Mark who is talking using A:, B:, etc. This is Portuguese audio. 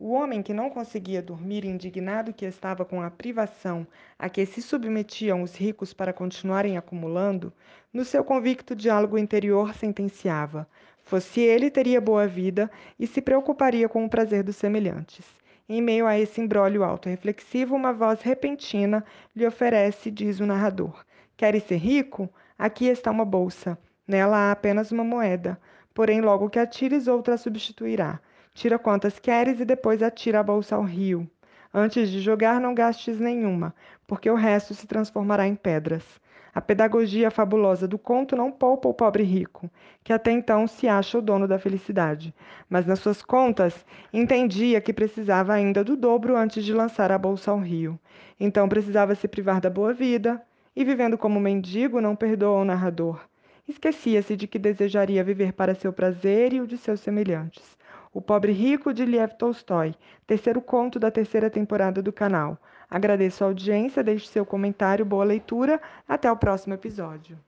A: O homem que não conseguia dormir, indignado que estava com a privação a que se submetiam os ricos para continuarem acumulando, no seu convicto diálogo interior sentenciava: fosse ele, teria boa vida e se preocuparia com o prazer dos semelhantes. Em meio a esse imbróglio autorreflexivo, uma voz repentina lhe oferece, diz o narrador: Queres ser rico? Aqui está uma bolsa. Nela há apenas uma moeda, porém logo que atires outra a substituirá. Tira quantas queres e depois atira a bolsa ao rio. Antes de jogar, não gastes nenhuma, porque o resto se transformará em pedras. A pedagogia fabulosa do conto não poupa o pobre rico, que até então se acha o dono da felicidade, mas nas suas contas entendia que precisava ainda do dobro antes de lançar a bolsa ao rio. Então precisava se privar da boa vida, e vivendo como mendigo não perdoa o narrador. Esquecia-se de que desejaria viver para seu prazer e o de seus semelhantes. O Pobre Rico de Liev Tolstói, terceiro conto da terceira temporada do canal. Agradeço a audiência, deixe seu comentário, boa leitura, até o próximo episódio.